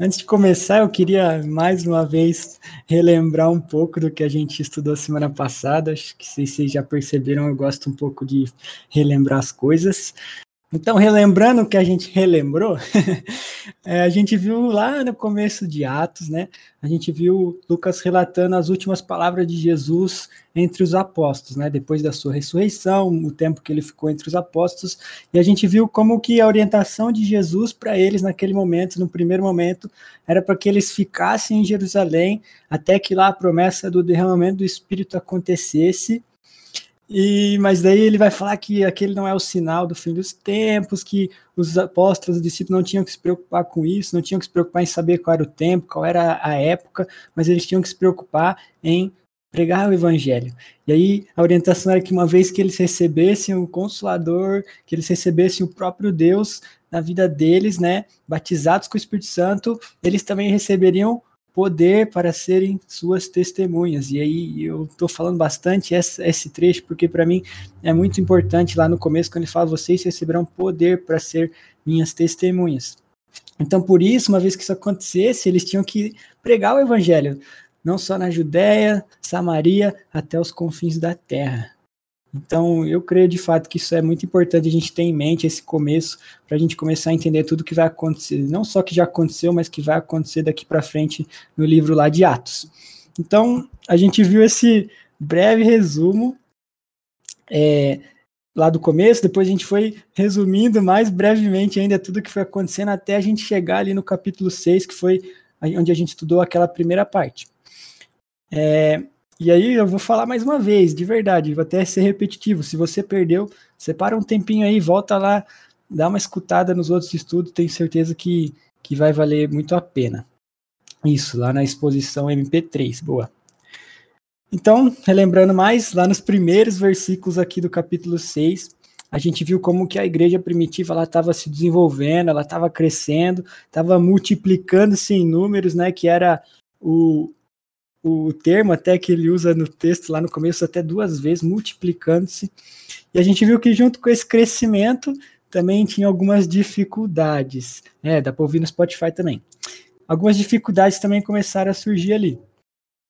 Antes de começar, eu queria mais uma vez relembrar um pouco do que a gente estudou semana passada. Acho que vocês já perceberam, eu gosto um pouco de relembrar as coisas. Então, relembrando o que a gente relembrou, é, a gente viu lá no começo de Atos, né? A gente viu Lucas relatando as últimas palavras de Jesus entre os apóstolos, né? Depois da sua ressurreição, o tempo que ele ficou entre os apóstolos, e a gente viu como que a orientação de Jesus para eles naquele momento, no primeiro momento, era para que eles ficassem em Jerusalém até que lá a promessa do derramamento do Espírito acontecesse e, mas daí ele vai falar que aquele não é o sinal do fim dos tempos, que os apóstolos, os discípulos não tinham que se preocupar com isso, não tinham que se preocupar em saber qual era o tempo, qual era a época, mas eles tinham que se preocupar em pregar o evangelho. E aí a orientação era que uma vez que eles recebessem o consolador, que eles recebessem o próprio Deus na vida deles, né, batizados com o Espírito Santo, eles também receberiam poder para serem suas testemunhas. E aí eu estou falando bastante esse, esse trecho, porque para mim é muito importante lá no começo, quando ele fala: vocês receberão poder para ser minhas testemunhas. Então, por isso, uma vez que isso acontecesse, eles tinham que pregar o evangelho, não só na Judéia, Samaria, até os confins da terra. Então, eu creio de fato que isso é muito importante a gente ter em mente esse começo, para a gente começar a entender tudo que vai acontecer, não só que já aconteceu, mas que vai acontecer daqui para frente no livro lá de Atos. Então, a gente viu esse breve resumo é, lá do começo, depois a gente foi resumindo mais brevemente ainda tudo que foi acontecendo até a gente chegar ali no capítulo 6, que foi onde a gente estudou aquela primeira parte. É, e aí eu vou falar mais uma vez, de verdade, vou até ser repetitivo. Se você perdeu, separa um tempinho aí, volta lá, dá uma escutada nos outros estudos, tenho certeza que, que vai valer muito a pena. Isso, lá na exposição MP3, boa. Então, relembrando mais, lá nos primeiros versículos aqui do capítulo 6, a gente viu como que a igreja primitiva ela estava se desenvolvendo, ela estava crescendo, estava multiplicando-se em números, né, que era o, o termo até que ele usa no texto lá no começo até duas vezes, multiplicando-se. E a gente viu que junto com esse crescimento também tinha algumas dificuldades. É, dá para ouvir no Spotify também. Algumas dificuldades também começaram a surgir ali.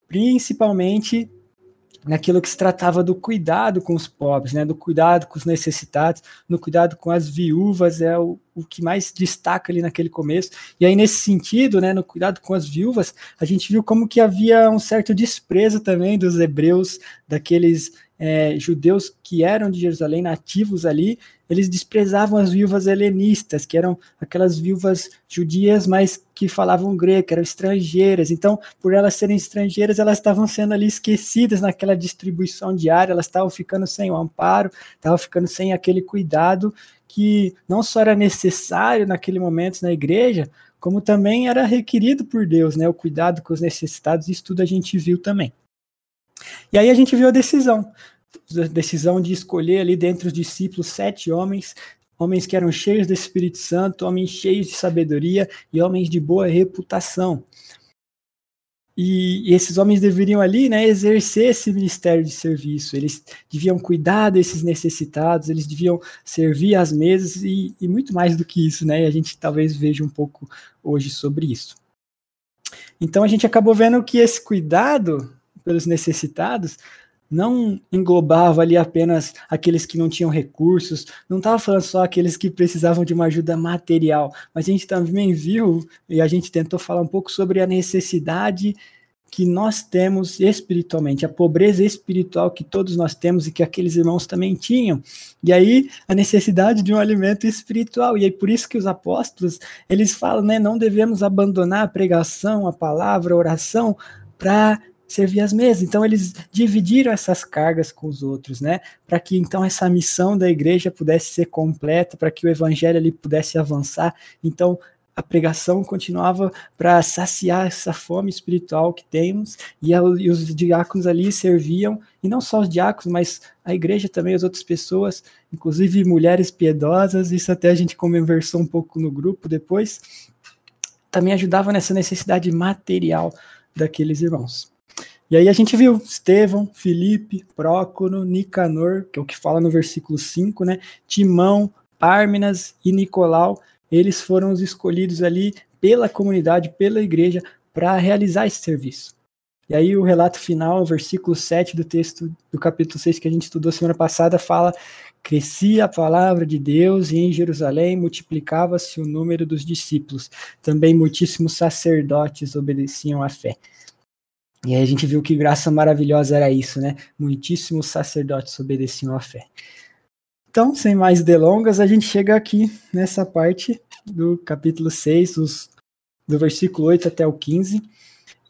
Principalmente naquilo que se tratava do cuidado com os pobres, né, do cuidado com os necessitados, no cuidado com as viúvas, é o, o que mais destaca ali naquele começo. E aí, nesse sentido, né, no cuidado com as viúvas, a gente viu como que havia um certo desprezo também dos hebreus, daqueles é, judeus que eram de Jerusalém, nativos ali, eles desprezavam as viúvas helenistas, que eram aquelas viúvas judias, mas que falavam grego, eram estrangeiras. Então, por elas serem estrangeiras, elas estavam sendo ali esquecidas naquela distribuição diária, elas estavam ficando sem o amparo, estavam ficando sem aquele cuidado que não só era necessário naquele momento na igreja, como também era requerido por Deus, né? O cuidado com os necessitados, isso tudo a gente viu também. E aí a gente viu a decisão, a decisão de escolher ali dentre os discípulos sete homens, homens que eram cheios do Espírito Santo, homens cheios de sabedoria e homens de boa reputação. E, e, esses homens deveriam ali, né, exercer esse ministério de serviço. Eles deviam cuidar desses necessitados, eles deviam servir às mesas e, e muito mais do que isso, né? E a gente talvez veja um pouco hoje sobre isso. Então a gente acabou vendo que esse cuidado pelos necessitados não englobava ali apenas aqueles que não tinham recursos, não estava falando só aqueles que precisavam de uma ajuda material, mas a gente também viu e a gente tentou falar um pouco sobre a necessidade que nós temos espiritualmente, a pobreza espiritual que todos nós temos e que aqueles irmãos também tinham. E aí a necessidade de um alimento espiritual. E aí por isso que os apóstolos, eles falam, né, não devemos abandonar a pregação, a palavra, a oração para servir as mesas. Então eles dividiram essas cargas com os outros, né? Para que então essa missão da igreja pudesse ser completa, para que o evangelho ali pudesse avançar. Então a pregação continuava para saciar essa fome espiritual que temos, e, a, e, os diáconos ali serviam, e não só os diáconos, mas a igreja também, as outras pessoas, inclusive mulheres piedosas, isso até a gente conversou um pouco no grupo depois, também ajudava nessa necessidade material daqueles irmãos. E aí a gente viu Estevão, Felipe, Prócono, Nicanor, que é o que fala no versículo 5, né? Timão, Pármenas e Nicolau, eles foram os escolhidos ali pela comunidade, pela igreja, para realizar esse serviço. E aí o relato final, versículo 7 do texto do capítulo 6 que a gente estudou semana passada, fala: Crescia a palavra de Deus e em Jerusalém multiplicava-se o número dos discípulos. Também muitíssimos sacerdotes obedeciam à fé. E aí a gente viu que graça maravilhosa era isso, né? Muitíssimos sacerdotes obedeciam à fé. Então, sem mais delongas, a gente chega aqui nessa parte do capítulo 6, os, do versículo 8 até o 15.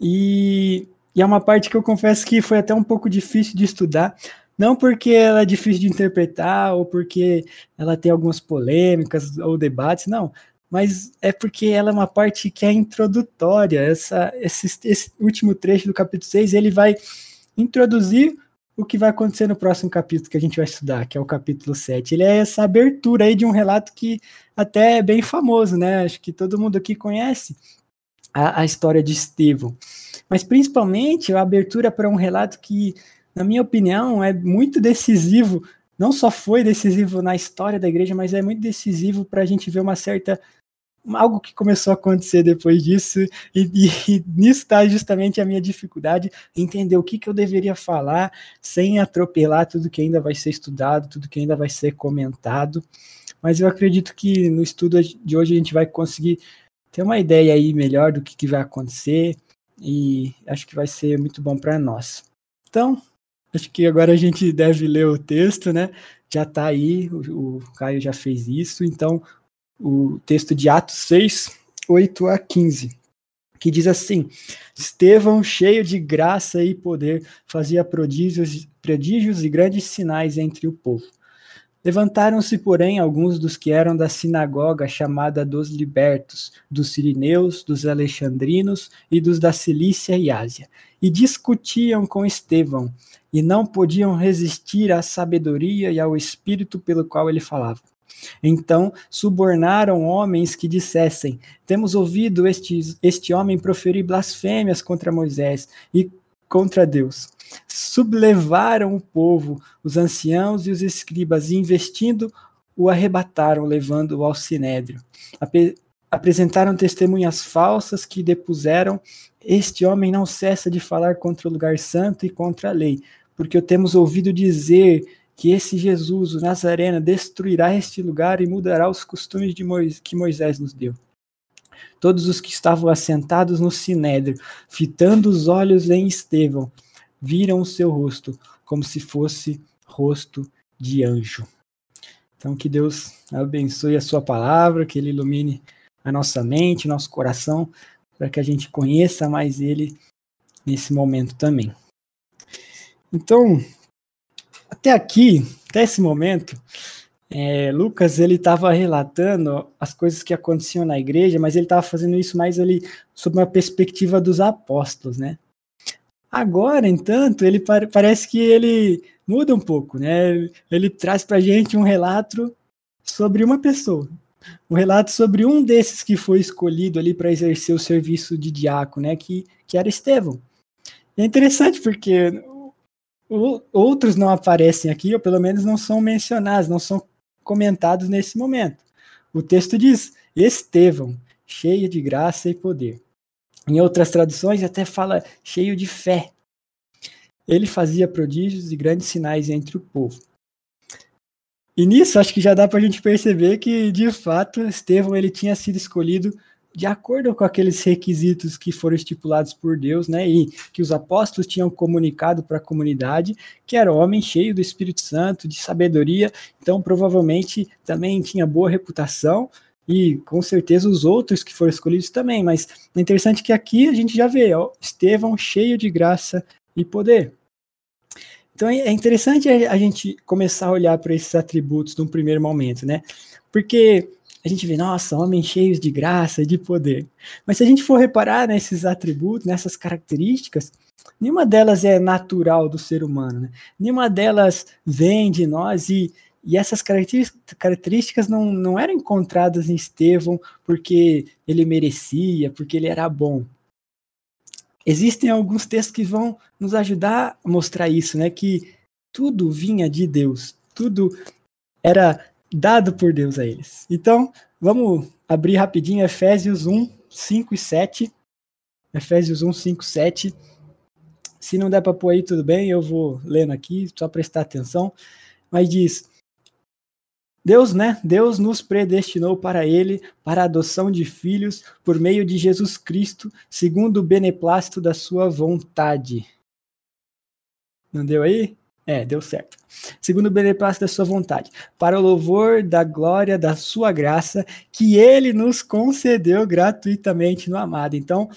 E, e é uma parte que eu confesso que foi até um pouco difícil de estudar, não porque ela é difícil de interpretar ou porque ela tem algumas polêmicas ou debates, não, mas é porque ela é uma parte que é introdutória. Essa, esse, esse último trecho do capítulo 6, ele vai introduzir o que vai acontecer no próximo capítulo que a gente vai estudar, que é o capítulo 7. Ele é essa abertura aí de um relato que até é bem famoso, né? Acho que todo mundo aqui conhece a, a história de Estevão. Mas principalmente a abertura para um relato que, na minha opinião, é muito decisivo. Não só foi decisivo na história da igreja, mas é muito decisivo para a gente ver uma certa algo que começou a acontecer depois disso, e, e, e nisso está justamente a minha dificuldade, entender o que, que eu deveria falar sem atropelar tudo que ainda vai ser estudado, tudo que ainda vai ser comentado. Mas eu acredito que no estudo de hoje a gente vai conseguir ter uma ideia aí melhor do que, que vai acontecer, e acho que vai ser muito bom para nós. Então, acho que agora a gente deve ler o texto, né? Já está aí, o, o Caio já fez isso, então o texto de Atos 6, 8 a 15, que diz assim: Estevão, cheio de graça e poder, fazia prodígios, prodígios e grandes sinais entre o povo. Levantaram-se, porém, alguns dos que eram da sinagoga chamada dos libertos, dos sirineus, dos alexandrinos e dos da Cilícia e Ásia, e discutiam com Estevão, e não podiam resistir à sabedoria e ao espírito pelo qual ele falava. Então subornaram homens que dissessem: Temos ouvido este, este homem proferir blasfêmias contra Moisés e contra Deus. Sublevaram o povo, os anciãos e os escribas, e investindo, o arrebataram, levando-o ao sinédrio. Ape apresentaram testemunhas falsas que depuseram: Este homem não cessa de falar contra o lugar santo e contra a lei, porque o temos ouvido dizer que esse Jesus, o Nazareno, destruirá este lugar e mudará os costumes de que Moisés nos deu. Todos os que estavam assentados no sinédrio, fitando os olhos em Estevão, viram o seu rosto como se fosse rosto de anjo. Então que Deus abençoe a sua palavra, que ele ilumine a nossa mente, nosso coração, para que a gente conheça mais ele nesse momento também. Então, até aqui, até esse momento, é, Lucas ele estava relatando as coisas que aconteciam na igreja, mas ele estava fazendo isso mais ali sob uma perspectiva dos apóstolos, né? Agora, entanto, ele parece que ele muda um pouco, né? Ele traz para gente um relato sobre uma pessoa, um relato sobre um desses que foi escolhido ali para exercer o serviço de diácono, né? Que, que era Estevão. é interessante porque outros não aparecem aqui, ou pelo menos não são mencionados, não são comentados nesse momento. O texto diz: Estevão, cheio de graça e poder. Em outras traduções, até fala cheio de fé. Ele fazia prodígios e grandes sinais entre o povo. E nisso, acho que já dá para a gente perceber que, de fato, Estevão ele tinha sido escolhido de acordo com aqueles requisitos que foram estipulados por Deus, né, e que os apóstolos tinham comunicado para a comunidade, que era homem cheio do Espírito Santo, de sabedoria, então provavelmente também tinha boa reputação, e com certeza os outros que foram escolhidos também, mas é interessante que aqui a gente já vê, ó, Estevão cheio de graça e poder. Então é interessante a gente começar a olhar para esses atributos num primeiro momento, né? Porque a gente vê, nossa, homens cheios de graça, de poder. Mas se a gente for reparar nesses atributos, nessas características, nenhuma delas é natural do ser humano, né? nenhuma delas vem de nós e, e essas características não, não eram encontradas em Estevão porque ele merecia, porque ele era bom. Existem alguns textos que vão nos ajudar a mostrar isso, né? Que tudo vinha de Deus, tudo era dado por Deus a eles. Então, vamos abrir rapidinho Efésios 1, 5 e 7. Efésios 1, 5, 7. Se não der para pôr aí, tudo bem, eu vou lendo aqui, só prestar atenção. Mas diz: Deus, né? Deus nos predestinou para ele, para a adoção de filhos, por meio de Jesus Cristo, segundo o beneplácito da sua vontade. Não deu aí? É, deu certo. Segundo o beneplácito da sua vontade, para o louvor da glória da sua graça, que ele nos concedeu gratuitamente no amado. Então,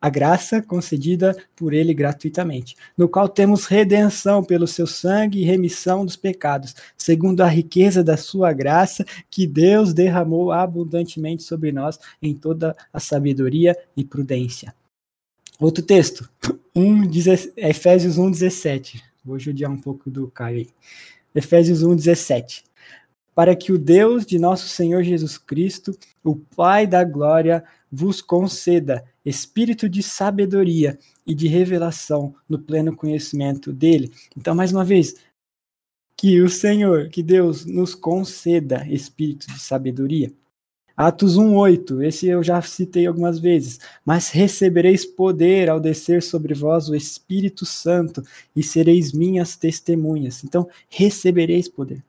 a graça concedida por ele gratuitamente, no qual temos redenção pelo seu sangue e remissão dos pecados, segundo a riqueza da sua graça, que Deus derramou abundantemente sobre nós em toda a sabedoria e prudência. Outro texto, 1, Efésios 1,17. Vou judiar um pouco do Caio aí. Efésios 1,17 para que o Deus de nosso Senhor Jesus Cristo, o Pai da glória, vos conceda espírito de sabedoria e de revelação no pleno conhecimento dele. Então, mais uma vez, que o Senhor, que Deus nos conceda espírito de sabedoria. Atos 1:8, esse eu já citei algumas vezes, mas recebereis poder ao descer sobre vós o Espírito Santo e sereis minhas testemunhas. Então, recebereis poder.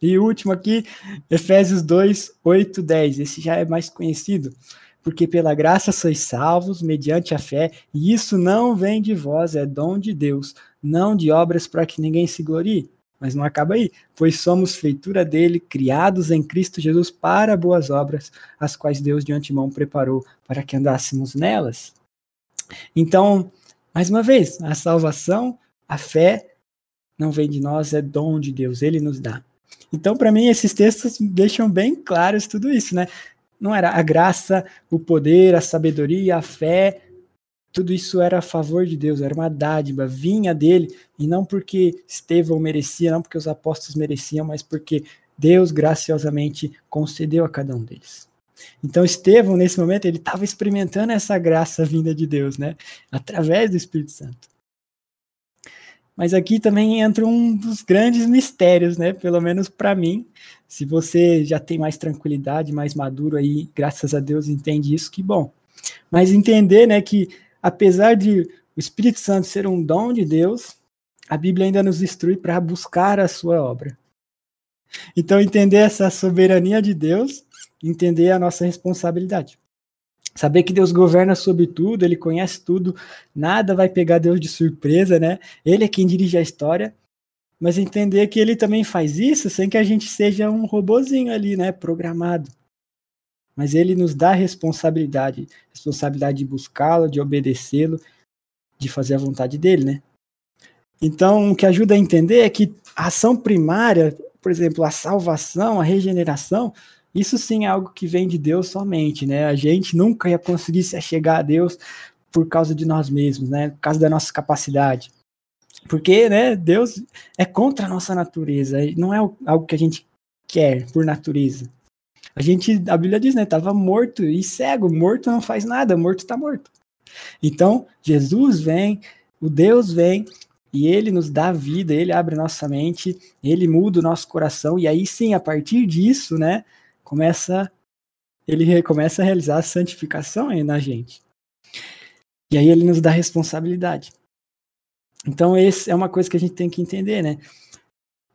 E o último aqui, Efésios 2, 8, 10. Esse já é mais conhecido. Porque pela graça sois salvos, mediante a fé, e isso não vem de vós, é dom de Deus, não de obras para que ninguém se glorie. Mas não acaba aí, pois somos feitura dele, criados em Cristo Jesus para boas obras, as quais Deus de antemão preparou para que andássemos nelas. Então, mais uma vez, a salvação, a fé, não vem de nós, é dom de Deus, ele nos dá. Então, para mim, esses textos deixam bem claros tudo isso, né? Não era a graça, o poder, a sabedoria, a fé, tudo isso era a favor de Deus, era uma dádiva, vinha dele, e não porque Estevão merecia, não porque os apóstolos mereciam, mas porque Deus graciosamente concedeu a cada um deles. Então Estevão, nesse momento, ele estava experimentando essa graça vinda de Deus, né? Através do Espírito Santo. Mas aqui também entra um dos grandes mistérios, né? Pelo menos para mim. Se você já tem mais tranquilidade, mais maduro aí, graças a Deus entende isso, que bom. Mas entender, né, que apesar de o Espírito Santo ser um dom de Deus, a Bíblia ainda nos instrui para buscar a sua obra. Então entender essa soberania de Deus, entender a nossa responsabilidade. Saber que Deus governa sobre tudo, ele conhece tudo, nada vai pegar Deus de surpresa, né? Ele é quem dirige a história, mas entender que ele também faz isso sem que a gente seja um robozinho ali, né, programado. Mas ele nos dá responsabilidade, responsabilidade de buscá-lo, de obedecê-lo, de fazer a vontade dele, né? Então, o que ajuda a entender é que a ação primária, por exemplo, a salvação, a regeneração, isso sim é algo que vem de Deus somente, né? A gente nunca ia conseguir se chegar a Deus por causa de nós mesmos, né? Por causa da nossa capacidade. Porque, né, Deus é contra a nossa natureza, não é algo que a gente quer por natureza. A gente, a Bíblia diz, né, estava morto e cego, morto não faz nada, morto está morto. Então, Jesus vem, o Deus vem e ele nos dá vida, ele abre nossa mente, ele muda o nosso coração e aí sim, a partir disso, né, começa ele começa a realizar a santificação na gente. E aí ele nos dá responsabilidade. Então, esse é uma coisa que a gente tem que entender, né?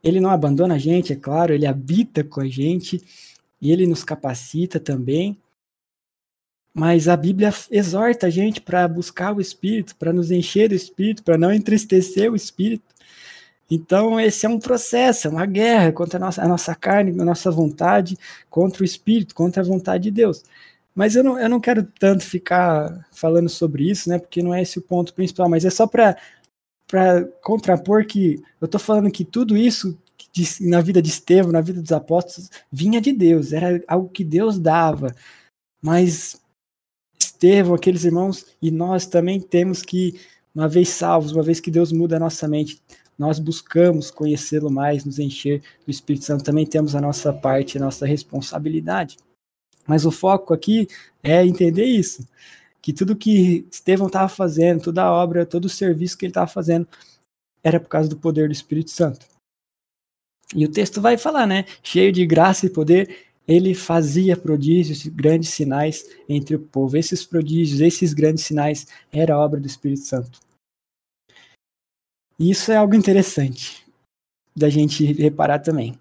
Ele não abandona a gente, é claro, ele habita com a gente e ele nos capacita também. Mas a Bíblia exorta a gente para buscar o Espírito, para nos encher do Espírito, para não entristecer o Espírito. Então, esse é um processo, é uma guerra contra a nossa, a nossa carne, a nossa vontade, contra o espírito, contra a vontade de Deus. Mas eu não, eu não quero tanto ficar falando sobre isso, né? Porque não é esse o ponto principal, mas é só para contrapor que eu estou falando que tudo isso de, na vida de Estevão, na vida dos apóstolos, vinha de Deus, era algo que Deus dava. Mas Estevão, aqueles irmãos, e nós também temos que, uma vez salvos, uma vez que Deus muda a nossa mente, nós buscamos conhecê-lo mais, nos encher do Espírito Santo, também temos a nossa parte, a nossa responsabilidade. Mas o foco aqui é entender isso, que tudo que Estevão estava fazendo, toda a obra, todo o serviço que ele estava fazendo, era por causa do poder do Espírito Santo. E o texto vai falar, né? Cheio de graça e poder, ele fazia prodígios, grandes sinais entre o povo. Esses prodígios, esses grandes sinais, era obra do Espírito Santo. E isso é algo interessante da gente reparar também.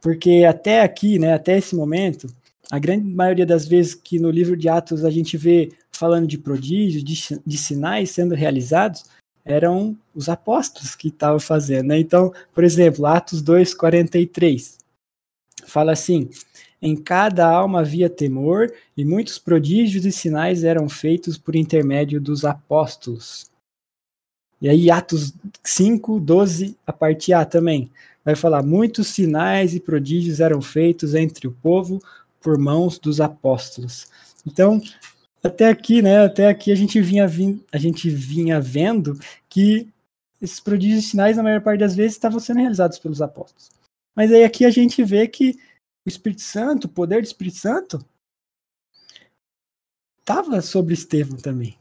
Porque até aqui, né, até esse momento, a grande maioria das vezes que no livro de Atos a gente vê falando de prodígios, de, de sinais sendo realizados, eram os apóstolos que estavam fazendo. Né? Então, por exemplo, Atos 2,43 fala assim: em cada alma havia temor, e muitos prodígios e sinais eram feitos por intermédio dos apóstolos. E aí, Atos 5, 12, a parte A também, vai falar: muitos sinais e prodígios eram feitos entre o povo por mãos dos apóstolos. Então, até aqui, né? Até aqui a gente vinha, a gente vinha vendo que esses prodígios e sinais, na maior parte das vezes, estavam sendo realizados pelos apóstolos. Mas aí aqui a gente vê que o Espírito Santo, o poder do Espírito Santo, estava sobre Estevão também.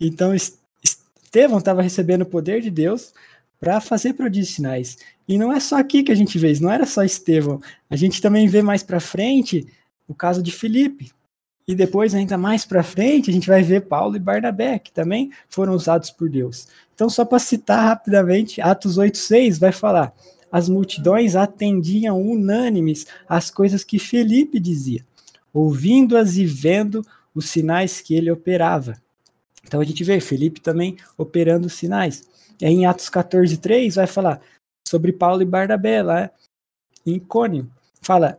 Então, Estevão estava recebendo o poder de Deus para fazer prodígios e sinais. E não é só aqui que a gente vê isso, não era só Estevão. A gente também vê mais para frente o caso de Filipe. E depois, ainda mais para frente, a gente vai ver Paulo e Barnabé, que também foram usados por Deus. Então, só para citar rapidamente, Atos 8,6 vai falar: as multidões atendiam unânimes às coisas que Felipe dizia, ouvindo-as e vendo os sinais que ele operava. Então a gente vê Felipe também operando sinais. E em Atos 14, 3 vai falar sobre Paulo e Barnabé lá em Cônio. Fala,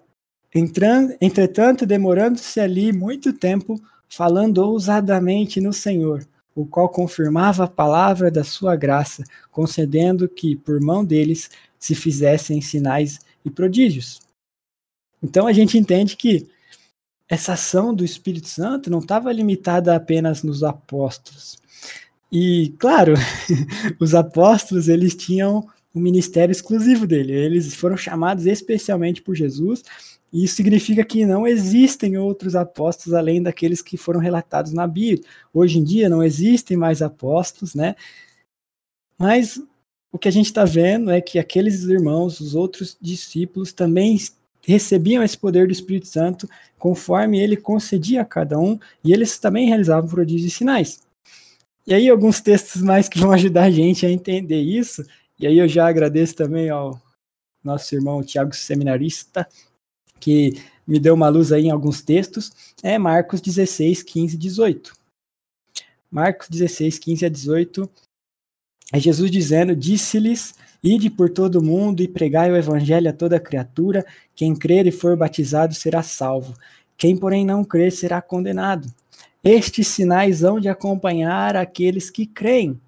entretanto, demorando-se ali muito tempo, falando ousadamente no Senhor, o qual confirmava a palavra da sua graça, concedendo que, por mão deles, se fizessem sinais e prodígios. Então a gente entende que essa ação do Espírito Santo não estava limitada apenas nos apóstolos. E, claro, os apóstolos eles tinham um ministério exclusivo dele. Eles foram chamados especialmente por Jesus, isso significa que não existem outros apóstolos além daqueles que foram relatados na Bíblia. Hoje em dia não existem mais apóstolos, né? Mas o que a gente está vendo é que aqueles irmãos, os outros discípulos, também recebiam esse poder do Espírito Santo conforme ele concedia a cada um, e eles também realizavam prodígios e sinais. E aí, alguns textos mais que vão ajudar a gente a entender isso, e aí eu já agradeço também ao nosso irmão Tiago Seminarista, que me deu uma luz aí em alguns textos, é Marcos 16, 15 18. Marcos 16, 15 a 18 é Jesus dizendo: Disse-lhes: Ide por todo o mundo e pregai o evangelho a toda criatura. Quem crer e for batizado será salvo. Quem, porém, não crer será condenado. Estes sinais hão de acompanhar aqueles que creem.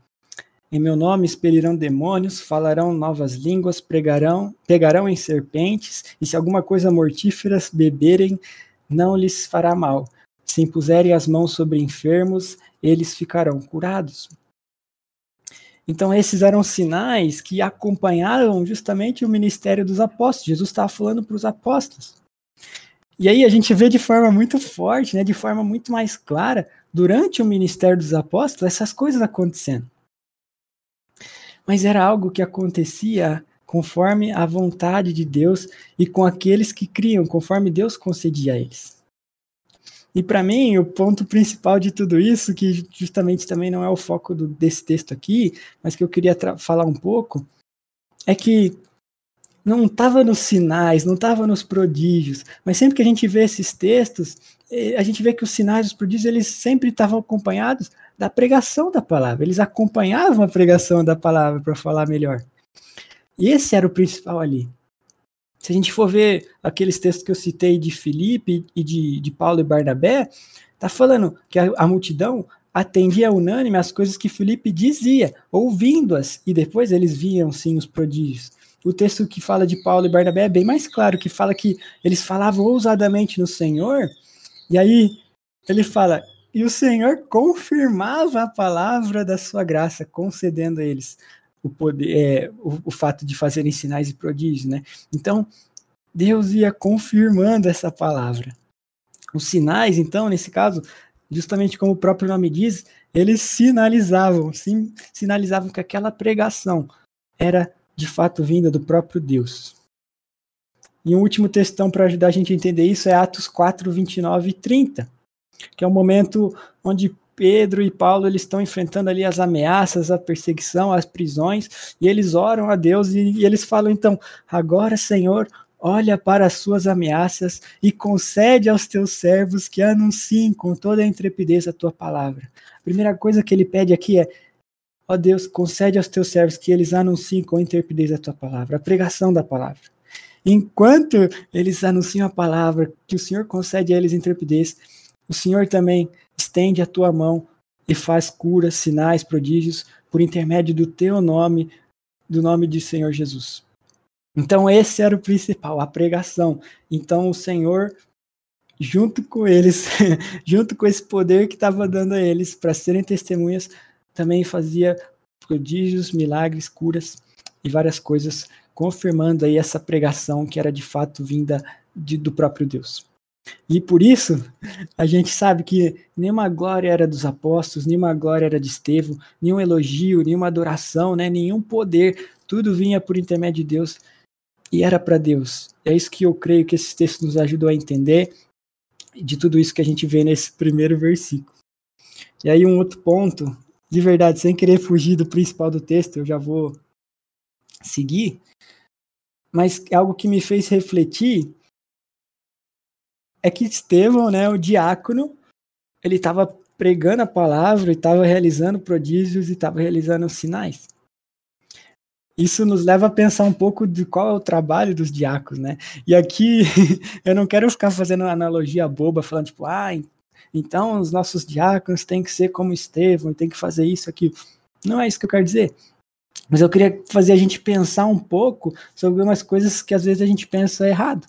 Em meu nome expelirão demônios, falarão novas línguas, pregarão, pegarão em serpentes, e se alguma coisa mortífera beberem, não lhes fará mal. Se impuserem as mãos sobre enfermos, eles ficarão curados. Então, esses eram sinais que acompanharam justamente o ministério dos apóstolos. Jesus estava falando para os apóstolos. E aí a gente vê de forma muito forte, né, de forma muito mais clara, durante o ministério dos apóstolos, essas coisas acontecendo. Mas era algo que acontecia conforme a vontade de Deus e com aqueles que criam, conforme Deus concedia a eles. E para mim, o ponto principal de tudo isso, que justamente também não é o foco do, desse texto aqui, mas que eu queria falar um pouco, é que não estava nos sinais, não estava nos prodígios, mas sempre que a gente vê esses textos, eh, a gente vê que os sinais, os prodígios, eles sempre estavam acompanhados da pregação da palavra, eles acompanhavam a pregação da palavra para falar melhor. E esse era o principal ali. Se a gente for ver aqueles textos que eu citei de Filipe e de, de Paulo e Barnabé, tá falando que a, a multidão atendia unânime às coisas que Filipe dizia, ouvindo-as, e depois eles viam sim os prodígios. O texto que fala de Paulo e Barnabé é bem mais claro, que fala que eles falavam ousadamente no Senhor, e aí ele fala, e o Senhor confirmava a palavra da sua graça, concedendo a eles o poder, é, o, o, fato de fazerem sinais e prodígios, né? Então, Deus ia confirmando essa palavra. Os sinais, então, nesse caso, justamente como o próprio nome diz, eles sinalizavam, sim, sinalizavam que aquela pregação era de fato vinda do próprio Deus. E um último textão para ajudar a gente a entender isso é Atos 4, 29 e 30, que é o momento onde Pedro e Paulo eles estão enfrentando ali as ameaças, a perseguição, as prisões, e eles oram a Deus e, e eles falam então: agora, Senhor, olha para as suas ameaças e concede aos teus servos que anunciem com toda a intrepidez a tua palavra. A primeira coisa que ele pede aqui é: ó Deus, concede aos teus servos que eles anunciem com intrepidez a tua palavra, a pregação da palavra. Enquanto eles anunciam a palavra, que o Senhor concede a eles intrepidez, o Senhor também estende a tua mão e faz curas, sinais, prodígios por intermédio do teu nome, do nome de Senhor Jesus. Então esse era o principal, a pregação. Então o Senhor junto com eles, junto com esse poder que estava dando a eles para serem testemunhas, também fazia prodígios, milagres, curas e várias coisas, confirmando aí essa pregação que era de fato vinda de, do próprio Deus. E por isso, a gente sabe que nenhuma glória era dos apóstolos, nenhuma glória era de Estevão, nenhum elogio, nenhuma adoração, né, nenhum poder, tudo vinha por intermédio de Deus e era para Deus. É isso que eu creio que esse texto nos ajudou a entender de tudo isso que a gente vê nesse primeiro versículo. E aí um outro ponto, de verdade, sem querer fugir do principal do texto, eu já vou seguir, mas é algo que me fez refletir é que Estevão, né, o diácono, ele estava pregando a palavra, estava realizando prodígios e estava realizando sinais. Isso nos leva a pensar um pouco de qual é o trabalho dos diáconos, né? E aqui eu não quero ficar fazendo analogia boba, falando tipo, ah, então os nossos diáconos têm que ser como Estevão, tem que fazer isso aqui. Não é isso que eu quero dizer. Mas eu queria fazer a gente pensar um pouco sobre algumas coisas que às vezes a gente pensa errado.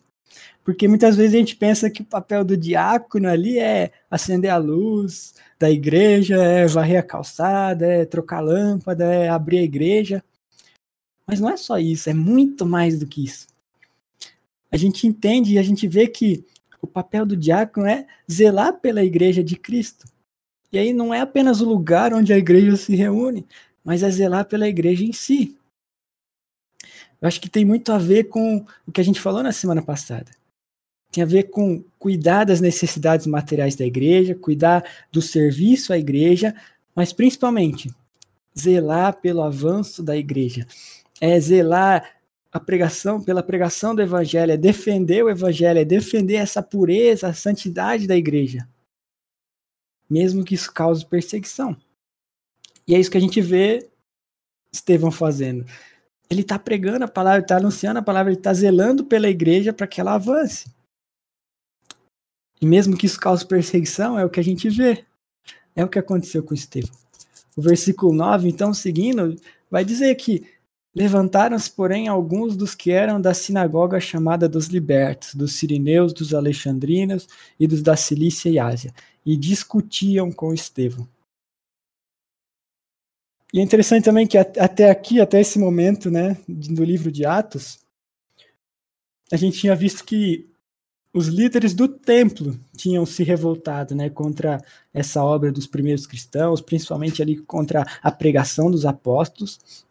Porque muitas vezes a gente pensa que o papel do diácono ali é acender a luz da igreja, é varrer a calçada, é trocar lâmpada, é abrir a igreja. Mas não é só isso, é muito mais do que isso. A gente entende e a gente vê que o papel do diácono é zelar pela igreja de Cristo. E aí não é apenas o lugar onde a igreja se reúne, mas é zelar pela igreja em si. Eu acho que tem muito a ver com o que a gente falou na semana passada tem a ver com cuidar das necessidades materiais da igreja, cuidar do serviço à igreja, mas principalmente zelar pelo avanço da igreja, é zelar a pregação pela pregação do evangelho, é defender o evangelho, é defender essa pureza, a santidade da igreja, mesmo que isso cause perseguição. E é isso que a gente vê Estevão fazendo. Ele está pregando a palavra, está anunciando a palavra, ele está zelando pela igreja para que ela avance. E mesmo que isso cause perseguição, é o que a gente vê. É o que aconteceu com Estevão. O versículo 9, então, seguindo, vai dizer que levantaram-se, porém, alguns dos que eram da sinagoga chamada dos libertos, dos sirineus, dos alexandrinos e dos da Cilícia e Ásia, e discutiam com Estevão. E é interessante também que até aqui, até esse momento, né, do livro de Atos, a gente tinha visto que os líderes do templo tinham se revoltado né, contra essa obra dos primeiros cristãos, principalmente ali contra a pregação dos apóstolos.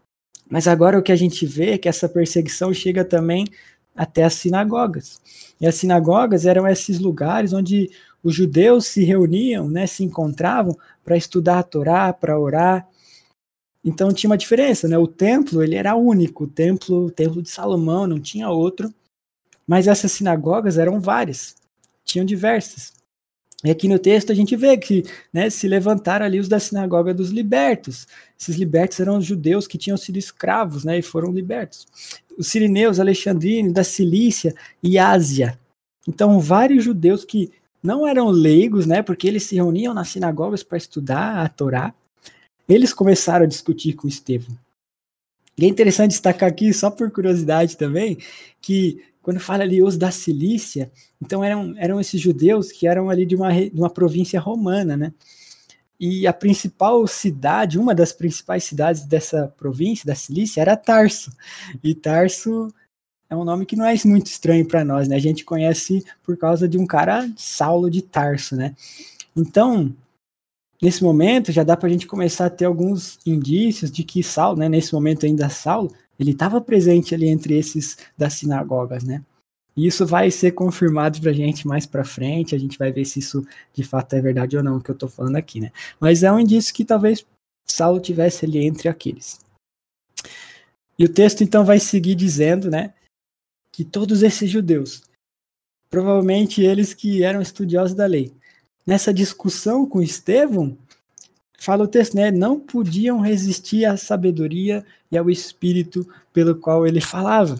Mas agora o que a gente vê é que essa perseguição chega também até as sinagogas. E as sinagogas eram esses lugares onde os judeus se reuniam, né, se encontravam para estudar a Torá, para orar. Então tinha uma diferença, né? O templo ele era único, o templo, o templo de Salomão não tinha outro. Mas essas sinagogas eram várias, tinham diversas. E aqui no texto a gente vê que né, se levantaram ali os da sinagoga dos libertos. Esses libertos eram os judeus que tinham sido escravos né, e foram libertos. Os sirineus, alexandrinos, da Cilícia e Ásia. Então, vários judeus que não eram leigos, né, porque eles se reuniam nas sinagogas para estudar a Torá, eles começaram a discutir com Estevão. E é interessante destacar aqui, só por curiosidade também, que quando fala ali os da Cilícia, então eram, eram esses judeus que eram ali de uma, de uma província romana, né? E a principal cidade, uma das principais cidades dessa província, da Cilícia, era Tarso. E Tarso é um nome que não é muito estranho para nós, né? A gente conhece por causa de um cara, Saulo de Tarso, né? Então, nesse momento, já dá para a gente começar a ter alguns indícios de que Saulo, né? Nesse momento ainda Saulo, ele estava presente ali entre esses das sinagogas, né? E isso vai ser confirmado para a gente mais para frente, a gente vai ver se isso de fato é verdade ou não, que eu estou falando aqui, né? Mas é um indício que talvez Saulo tivesse ali entre aqueles. E o texto então vai seguir dizendo, né, que todos esses judeus, provavelmente eles que eram estudiosos da lei, nessa discussão com Estevão, fala o texto, né, não podiam resistir à sabedoria e ao espírito pelo qual ele falava.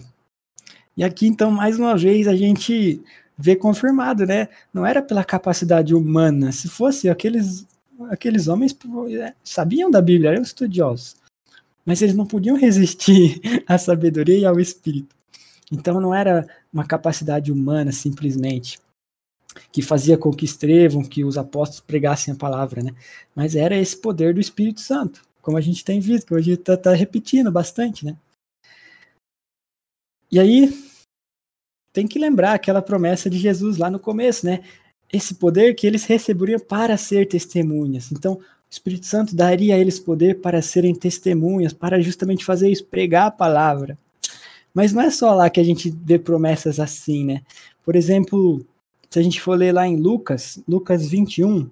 E aqui então mais uma vez a gente vê confirmado, né? Não era pela capacidade humana, se fosse aqueles aqueles homens é, sabiam da Bíblia, eram estudiosos, mas eles não podiam resistir à sabedoria e ao espírito. Então não era uma capacidade humana simplesmente que fazia com que Estevão, que os apóstolos pregassem a palavra, né? Mas era esse poder do Espírito Santo, como a gente tem visto, que hoje está tá repetindo bastante, né? E aí tem que lembrar aquela promessa de Jesus lá no começo, né? Esse poder que eles receberiam para ser testemunhas. Então, o Espírito Santo daria a eles poder para serem testemunhas, para justamente fazer isso, pregar a palavra. Mas não é só lá que a gente vê promessas assim, né? Por exemplo, se a gente for ler lá em Lucas, Lucas 21,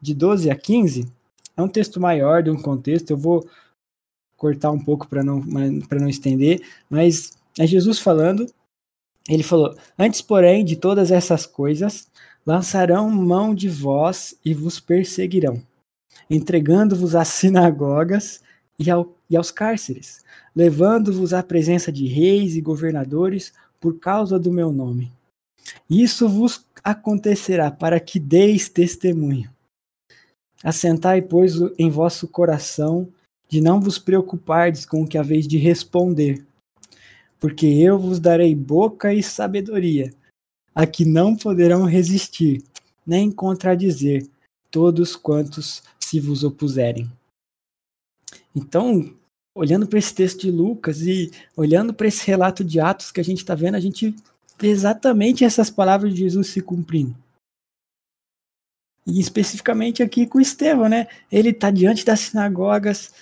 de 12 a 15, é um texto maior de um contexto, eu vou cortar um pouco para não, não estender, mas é Jesus falando, ele falou: Antes, porém, de todas essas coisas, lançarão mão de vós e vos perseguirão, entregando-vos às sinagogas e, ao, e aos cárceres, levando-vos à presença de reis e governadores por causa do meu nome. Isso vos acontecerá para que deis testemunho. Assentai, pois, em vosso coração de não vos preocupardes com o que haveis de responder, porque eu vos darei boca e sabedoria, a que não poderão resistir, nem contradizer todos quantos se vos opuserem. Então, olhando para esse texto de Lucas e olhando para esse relato de Atos que a gente está vendo, a gente exatamente essas palavras de Jesus se cumprindo. E especificamente aqui com Estevão, né? Ele está diante das sinagogas,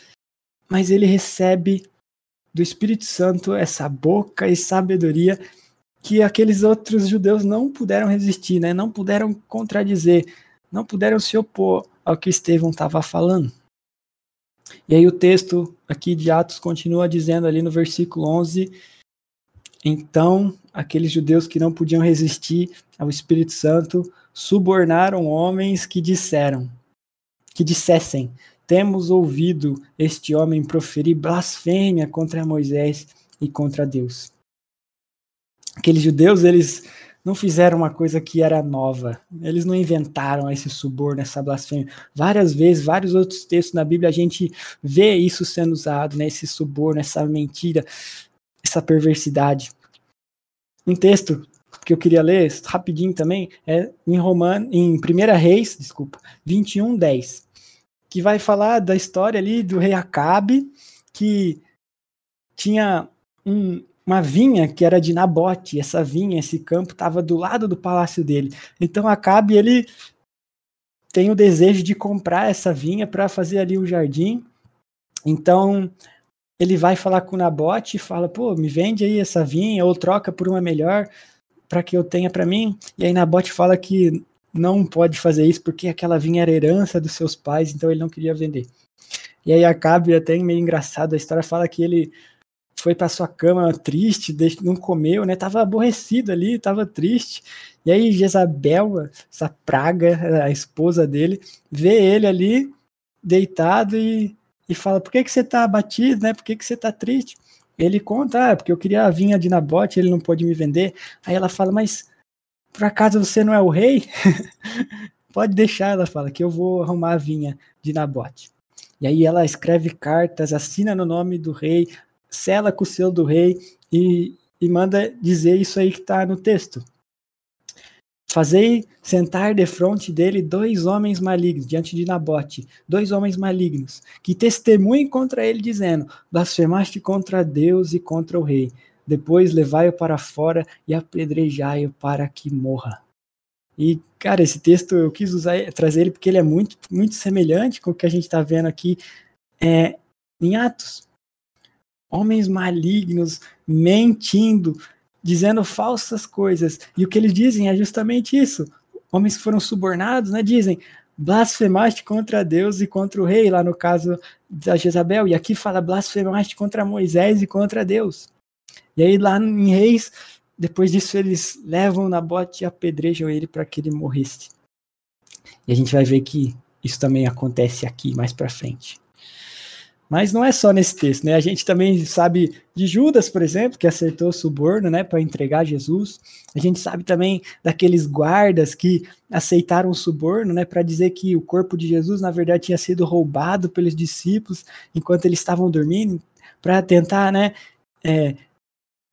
mas ele recebe do Espírito Santo essa boca e sabedoria que aqueles outros judeus não puderam resistir, né? não puderam contradizer, não puderam se opor ao que Estevão estava falando. E aí o texto aqui de Atos continua dizendo ali no versículo 11, então aqueles judeus que não podiam resistir ao Espírito Santo subornaram homens que disseram, que dissessem, temos ouvido este homem proferir blasfêmia contra Moisés e contra Deus. Aqueles judeus, eles não fizeram uma coisa que era nova. Eles não inventaram esse suborno, essa blasfêmia. Várias vezes, vários outros textos na Bíblia, a gente vê isso sendo usado, né? esse suborno, essa mentira, essa perversidade. Um texto que eu queria ler rapidinho também é em Romano, em 1 Reis, desculpa, 21, 10 que vai falar da história ali do rei Acabe, que tinha um, uma vinha que era de Nabote, essa vinha, esse campo estava do lado do palácio dele. Então Acabe ele tem o desejo de comprar essa vinha para fazer ali o jardim. Então ele vai falar com Nabote e fala: "Pô, me vende aí essa vinha ou troca por uma melhor para que eu tenha para mim". E aí Nabote fala que não pode fazer isso porque aquela vinha era herança dos seus pais, então ele não queria vender. E aí Acabe, até meio engraçado, a história fala que ele foi para sua cama triste, não comeu, né? Tava aborrecido ali, tava triste. E aí Jezabel, essa praga, a esposa dele, vê ele ali deitado e, e fala: "Por que que você tá abatido, né? Por que que você tá triste?" Ele conta: "Ah, porque eu queria a vinha de Nabote, ele não pôde me vender". Aí ela fala: "Mas por acaso você não é o rei? Pode deixar, ela fala, que eu vou arrumar a vinha de Nabote. E aí ela escreve cartas, assina no nome do rei, sela com o selo do rei e, e manda dizer isso aí que está no texto. Fazei sentar de frente dele dois homens malignos, diante de Nabote, dois homens malignos, que testemunhem contra ele, dizendo: Blasfemaste contra Deus e contra o rei. Depois levai-o para fora e apedrejai-o para que morra. E, cara, esse texto eu quis usar, trazer ele porque ele é muito, muito semelhante com o que a gente está vendo aqui é, em Atos. Homens malignos, mentindo, dizendo falsas coisas. E o que eles dizem é justamente isso. Homens que foram subornados, né, dizem: blasfemaste contra Deus e contra o rei, lá no caso da Jezabel. E aqui fala: blasfemaste contra Moisés e contra Deus. E aí lá em Reis, depois disso eles levam na bote e apedrejam ele para que ele morresse. E a gente vai ver que isso também acontece aqui mais para frente. Mas não é só nesse texto, né? A gente também sabe de Judas, por exemplo, que acertou o suborno, né, para entregar Jesus. A gente sabe também daqueles guardas que aceitaram o suborno, né, para dizer que o corpo de Jesus, na verdade, tinha sido roubado pelos discípulos enquanto eles estavam dormindo, para tentar, né, é,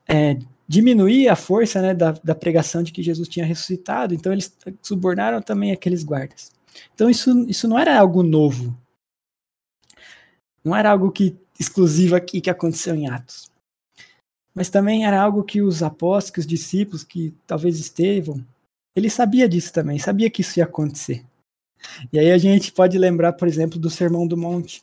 é, diminuir a força, né, da, da pregação de que Jesus tinha ressuscitado. Então eles subornaram também aqueles guardas. Então isso, isso não era algo novo, não era algo que exclusivo aqui que aconteceu em Atos. Mas também era algo que os apóstolos, que os discípulos, que talvez Estevão, ele sabia disso também, sabia que isso ia acontecer. E aí a gente pode lembrar, por exemplo, do Sermão do Monte.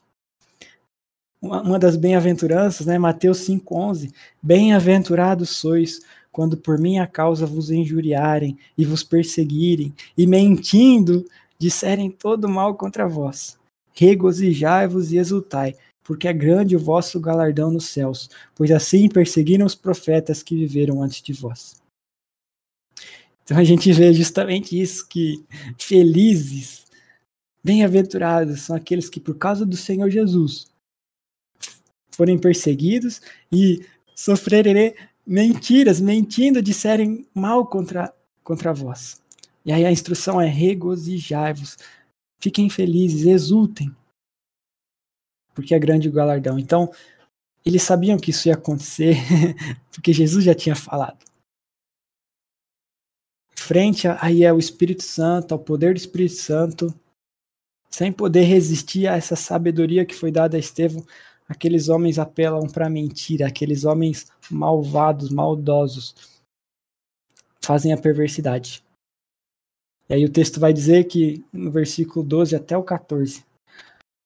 Uma das bem-aventuranças, né, Mateus 5:11, bem-aventurados sois quando por minha causa vos injuriarem e vos perseguirem e mentindo disserem todo mal contra vós regozijai-vos e exultai, porque é grande o vosso galardão nos céus, pois assim perseguiram os profetas que viveram antes de vós. Então a gente vê justamente isso, que felizes, bem-aventurados são aqueles que por causa do Senhor Jesus forem perseguidos e sofrerem mentiras, mentindo, disserem mal contra, contra vós. E aí a instrução é regozijai-vos, Fiquem felizes, exultem, porque é grande o galardão. Então, eles sabiam que isso ia acontecer, porque Jesus já tinha falado. Frente aí é o Espírito Santo, ao poder do Espírito Santo, sem poder resistir a essa sabedoria que foi dada a Estevão, aqueles homens apelam para a mentira, aqueles homens malvados, maldosos, fazem a perversidade. E aí o texto vai dizer que, no versículo 12 até o 14,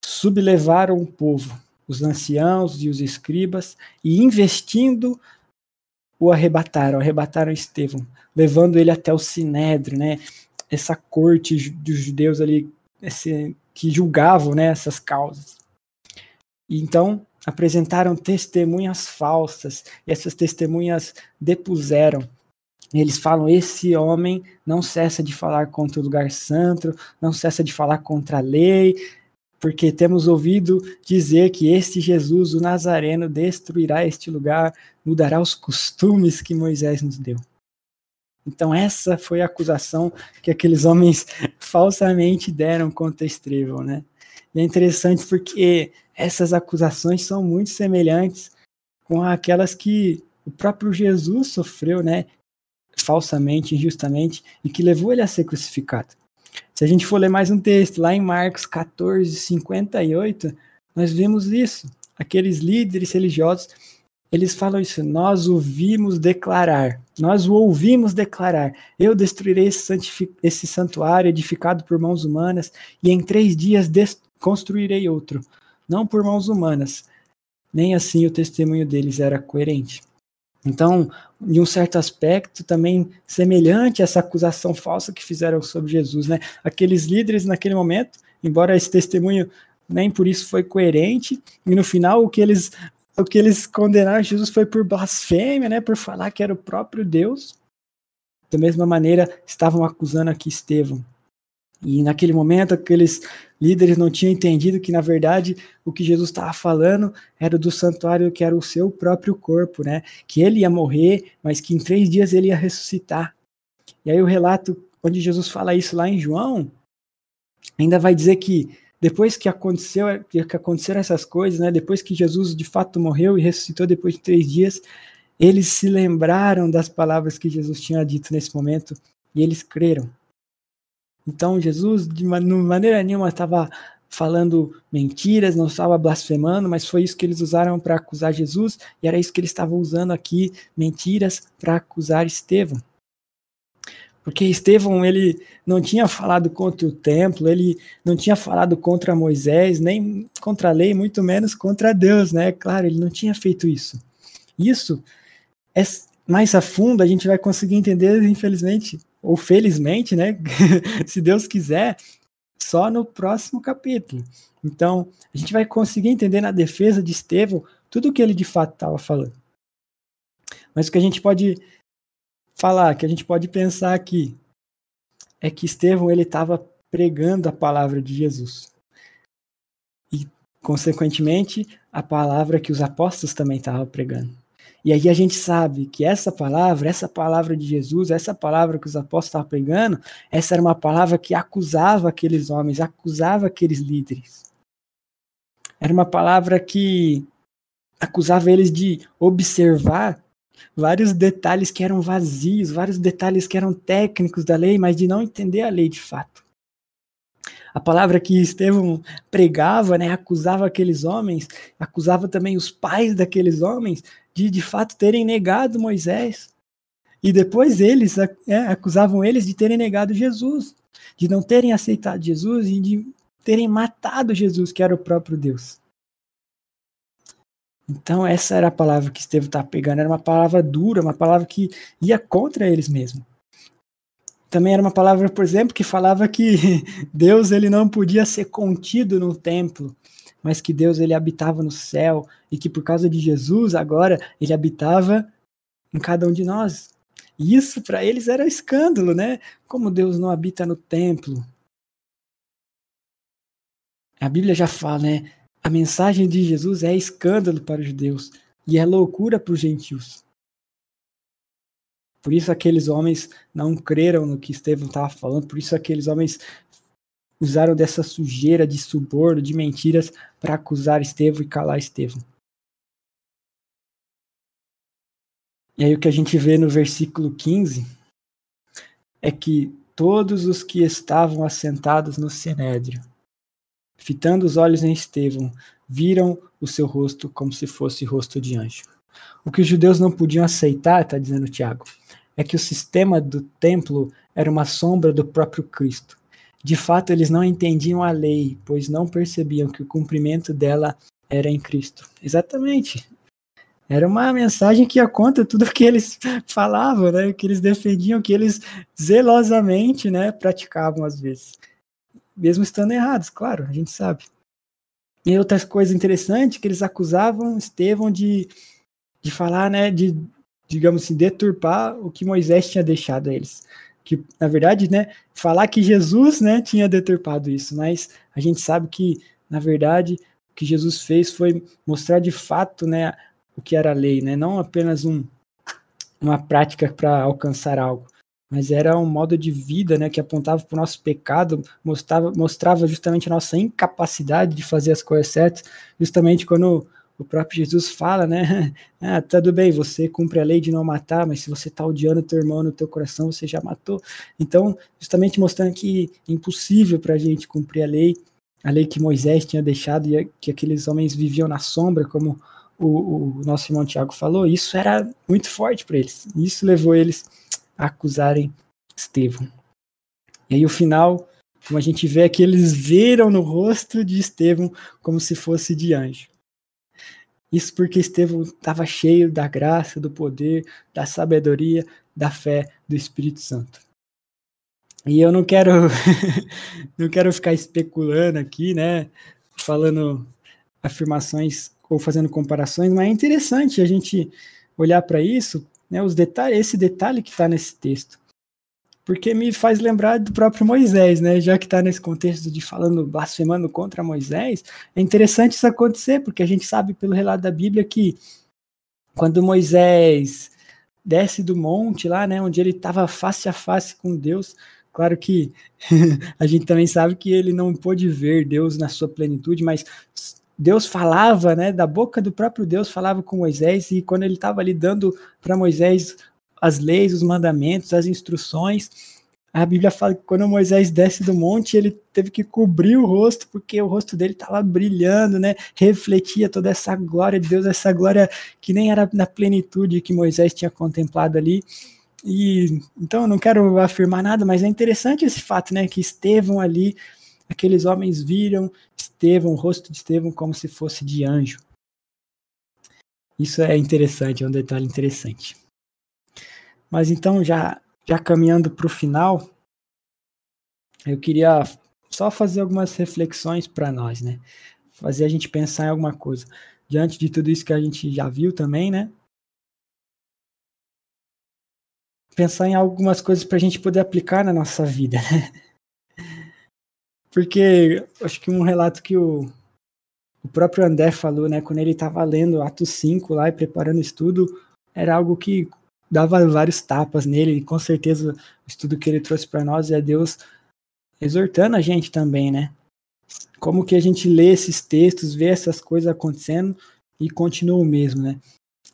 sublevaram o povo, os anciãos e os escribas, e investindo o arrebataram, arrebataram Estevão, levando ele até o Sinédrio, né? Essa corte dos judeus ali, esse, que julgavam né, essas causas. E então apresentaram testemunhas falsas, e essas testemunhas depuseram eles falam: esse homem não cessa de falar contra o lugar santo, não cessa de falar contra a lei, porque temos ouvido dizer que este Jesus, o Nazareno, destruirá este lugar, mudará os costumes que Moisés nos deu. Então, essa foi a acusação que aqueles homens falsamente deram contra Estevão, né? E é interessante porque essas acusações são muito semelhantes com aquelas que o próprio Jesus sofreu, né? Falsamente, injustamente, e que levou ele a ser crucificado. Se a gente for ler mais um texto, lá em Marcos 14, 58, nós vemos isso. Aqueles líderes religiosos, eles falam isso, nós o vimos declarar, nós o ouvimos declarar, eu destruirei esse, esse santuário edificado por mãos humanas, e em três dias construirei outro, não por mãos humanas. Nem assim o testemunho deles era coerente. Então, de um certo aspecto, também semelhante a essa acusação falsa que fizeram sobre Jesus, né? Aqueles líderes naquele momento, embora esse testemunho nem por isso foi coerente, e no final o que eles o que eles condenaram Jesus foi por blasfêmia, né, por falar que era o próprio Deus. Da mesma maneira, estavam acusando aqui Estevão. E naquele momento, aqueles líderes não tinham entendido que, na verdade, o que Jesus estava falando era do santuário que era o seu próprio corpo, né? Que ele ia morrer, mas que em três dias ele ia ressuscitar. E aí o relato onde Jesus fala isso lá em João, ainda vai dizer que depois que aconteceu, que aconteceram essas coisas, né? Depois que Jesus de fato morreu e ressuscitou depois de três dias, eles se lembraram das palavras que Jesus tinha dito nesse momento e eles creram. Então Jesus, de maneira nenhuma, estava falando mentiras, não estava blasfemando, mas foi isso que eles usaram para acusar Jesus, e era isso que eles estavam usando aqui, mentiras, para acusar Estevão. Porque Estevão, ele não tinha falado contra o templo, ele não tinha falado contra Moisés, nem contra a lei, muito menos contra Deus, né? Claro, ele não tinha feito isso. Isso é, mais a fundo, a gente vai conseguir entender, infelizmente, ou felizmente, né? se Deus quiser, só no próximo capítulo. Então, a gente vai conseguir entender na defesa de Estevão tudo o que ele de fato estava falando. Mas o que a gente pode falar, que a gente pode pensar aqui, é que Estevão ele estava pregando a palavra de Jesus. E, consequentemente, a palavra que os apóstolos também estavam pregando. E aí a gente sabe que essa palavra, essa palavra de Jesus, essa palavra que os apóstolos estavam pregando, essa era uma palavra que acusava aqueles homens, acusava aqueles líderes. Era uma palavra que acusava eles de observar vários detalhes que eram vazios, vários detalhes que eram técnicos da lei, mas de não entender a lei de fato. A palavra que Estevão pregava, né, acusava aqueles homens, acusava também os pais daqueles homens de de fato terem negado Moisés. E depois eles é, acusavam eles de terem negado Jesus, de não terem aceitado Jesus e de terem matado Jesus, que era o próprio Deus. Então, essa era a palavra que Estevão estava pegando, era uma palavra dura, uma palavra que ia contra eles mesmo. Também era uma palavra, por exemplo, que falava que Deus ele não podia ser contido no templo, mas que Deus ele habitava no céu e que por causa de Jesus agora ele habitava em cada um de nós. E isso para eles era um escândalo, né? Como Deus não habita no templo. A Bíblia já fala, né? A mensagem de Jesus é escândalo para os judeus e é loucura para os gentios. Por isso aqueles homens não creram no que Estevão estava falando, por isso aqueles homens usaram dessa sujeira de suborno, de mentiras para acusar Estevão e calar Estevão. E aí o que a gente vê no versículo 15 é que todos os que estavam assentados no sinédrio fitando os olhos em Estevão, viram o seu rosto como se fosse rosto de anjo. O que os judeus não podiam aceitar, está dizendo Tiago, é que o sistema do templo era uma sombra do próprio Cristo. De fato, eles não entendiam a lei, pois não percebiam que o cumprimento dela era em Cristo. Exatamente. Era uma mensagem que ia contra tudo que eles falavam, né? Que eles defendiam, que eles zelosamente, né, praticavam às vezes mesmo estando errados, claro, a gente sabe. E outras coisas interessantes que eles acusavam Estevão de, de falar, né, de, digamos assim, deturpar o que Moisés tinha deixado a eles. Que, na verdade, né, falar que Jesus, né, tinha deturpado isso, mas a gente sabe que, na verdade, o que Jesus fez foi mostrar de fato, né, o que era a lei, né, não apenas um, uma prática para alcançar algo mas era um modo de vida né, que apontava para o nosso pecado, mostrava, mostrava justamente a nossa incapacidade de fazer as coisas certas, justamente quando o próprio Jesus fala, né? Ah, tudo bem, você cumpre a lei de não matar, mas se você está odiando teu irmão no teu coração, você já matou. Então, justamente mostrando que é impossível para a gente cumprir a lei, a lei que Moisés tinha deixado e que aqueles homens viviam na sombra, como o, o nosso irmão Tiago falou, isso era muito forte para eles. Isso levou eles acusarem Estevão. E aí o final, como a gente vê, é que eles viram no rosto de Estevão como se fosse de anjo. Isso porque Estevão estava cheio da graça, do poder, da sabedoria, da fé do Espírito Santo. E eu não quero não quero ficar especulando aqui, né, falando afirmações ou fazendo comparações, mas é interessante a gente olhar para isso né, os detalhes, esse detalhe que está nesse texto. Porque me faz lembrar do próprio Moisés, né? Já que está nesse contexto de falando, blasfemando contra Moisés, é interessante isso acontecer, porque a gente sabe pelo relato da Bíblia que quando Moisés desce do monte lá, né, onde ele estava face a face com Deus, claro que a gente também sabe que ele não pôde ver Deus na sua plenitude, mas Deus falava, né, da boca do próprio Deus falava com Moisés e quando ele estava ali dando para Moisés as leis, os mandamentos, as instruções, a Bíblia fala que quando Moisés desce do monte, ele teve que cobrir o rosto, porque o rosto dele estava brilhando, né? Refletia toda essa glória de Deus, essa glória que nem era na plenitude que Moisés tinha contemplado ali. E então eu não quero afirmar nada, mas é interessante esse fato, né? Que Estevão ali aqueles homens viram Estevão, o rosto de Estevão, como se fosse de anjo. Isso é interessante, é um detalhe interessante. Mas então, já, já caminhando para o final, eu queria só fazer algumas reflexões para nós, né? Fazer a gente pensar em alguma coisa. Diante de tudo isso que a gente já viu também, né? Pensar em algumas coisas para a gente poder aplicar na nossa vida, né? Porque acho que um relato que o, o próprio André falou, né, quando ele estava lendo Atos 5 lá e preparando o estudo, era algo que dava vários tapas nele, e com certeza o estudo que ele trouxe para nós é Deus exortando a gente também, né? Como que a gente lê esses textos, vê essas coisas acontecendo e continua o mesmo, né?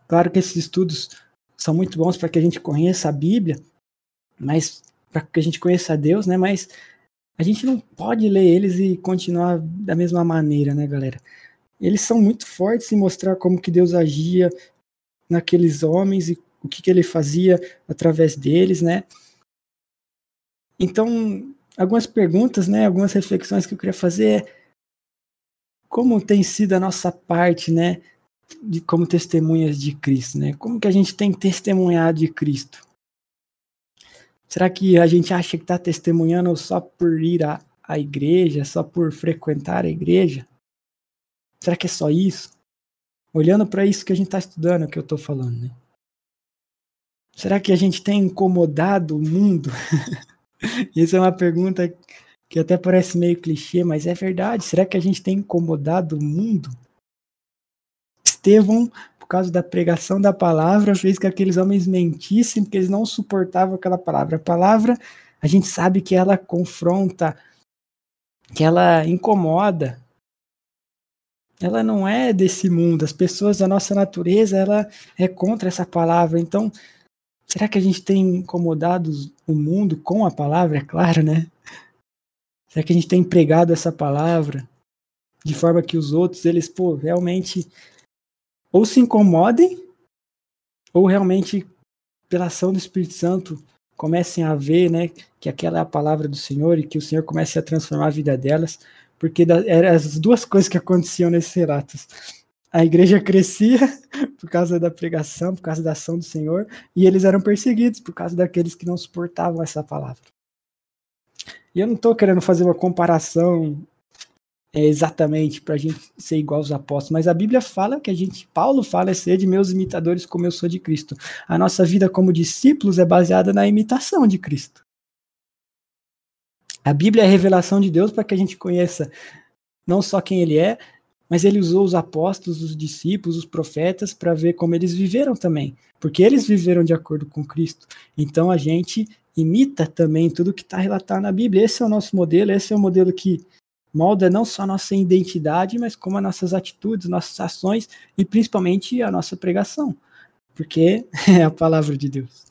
Claro que esses estudos são muito bons para que a gente conheça a Bíblia, mas para que a gente conheça a Deus, né? Mas a gente não pode ler eles e continuar da mesma maneira, né, galera? Eles são muito fortes em mostrar como que Deus agia naqueles homens e o que, que ele fazia através deles, né? Então, algumas perguntas, né, algumas reflexões que eu queria fazer é como tem sido a nossa parte, né, de como testemunhas de Cristo, né? Como que a gente tem testemunhado de Cristo? Será que a gente acha que está testemunhando só por ir à, à igreja, só por frequentar a igreja? Será que é só isso? Olhando para isso que a gente está estudando, que eu estou falando, né? Será que a gente tem incomodado o mundo? Isso é uma pergunta que até parece meio clichê, mas é verdade. Será que a gente tem incomodado o mundo? Estevão por causa da pregação da palavra, fez que aqueles homens mentissem, porque eles não suportavam aquela palavra. A palavra, a gente sabe que ela confronta, que ela incomoda. Ela não é desse mundo. As pessoas da nossa natureza, ela é contra essa palavra. Então, será que a gente tem incomodado o mundo com a palavra? É claro, né? Será que a gente tem empregado essa palavra de forma que os outros, eles, pô, realmente ou se incomodem, ou realmente, pela ação do Espírito Santo, comecem a ver né, que aquela é a palavra do Senhor e que o Senhor comece a transformar a vida delas, porque eram as duas coisas que aconteciam nesses relatos. A igreja crescia por causa da pregação, por causa da ação do Senhor, e eles eram perseguidos por causa daqueles que não suportavam essa palavra. E eu não estou querendo fazer uma comparação é, exatamente para a gente ser igual aos apóstolos, mas a Bíblia fala que a gente, Paulo fala, é ser de meus imitadores como eu sou de Cristo. A nossa vida como discípulos é baseada na imitação de Cristo. A Bíblia é a revelação de Deus para que a gente conheça não só quem ele é, mas ele usou os apóstolos, os discípulos, os profetas para ver como eles viveram também, porque eles viveram de acordo com Cristo. Então a gente imita também tudo que está relatado na Bíblia. Esse é o nosso modelo, esse é o modelo que molda não só a nossa identidade, mas como as nossas atitudes, nossas ações e principalmente a nossa pregação, porque é a palavra de Deus.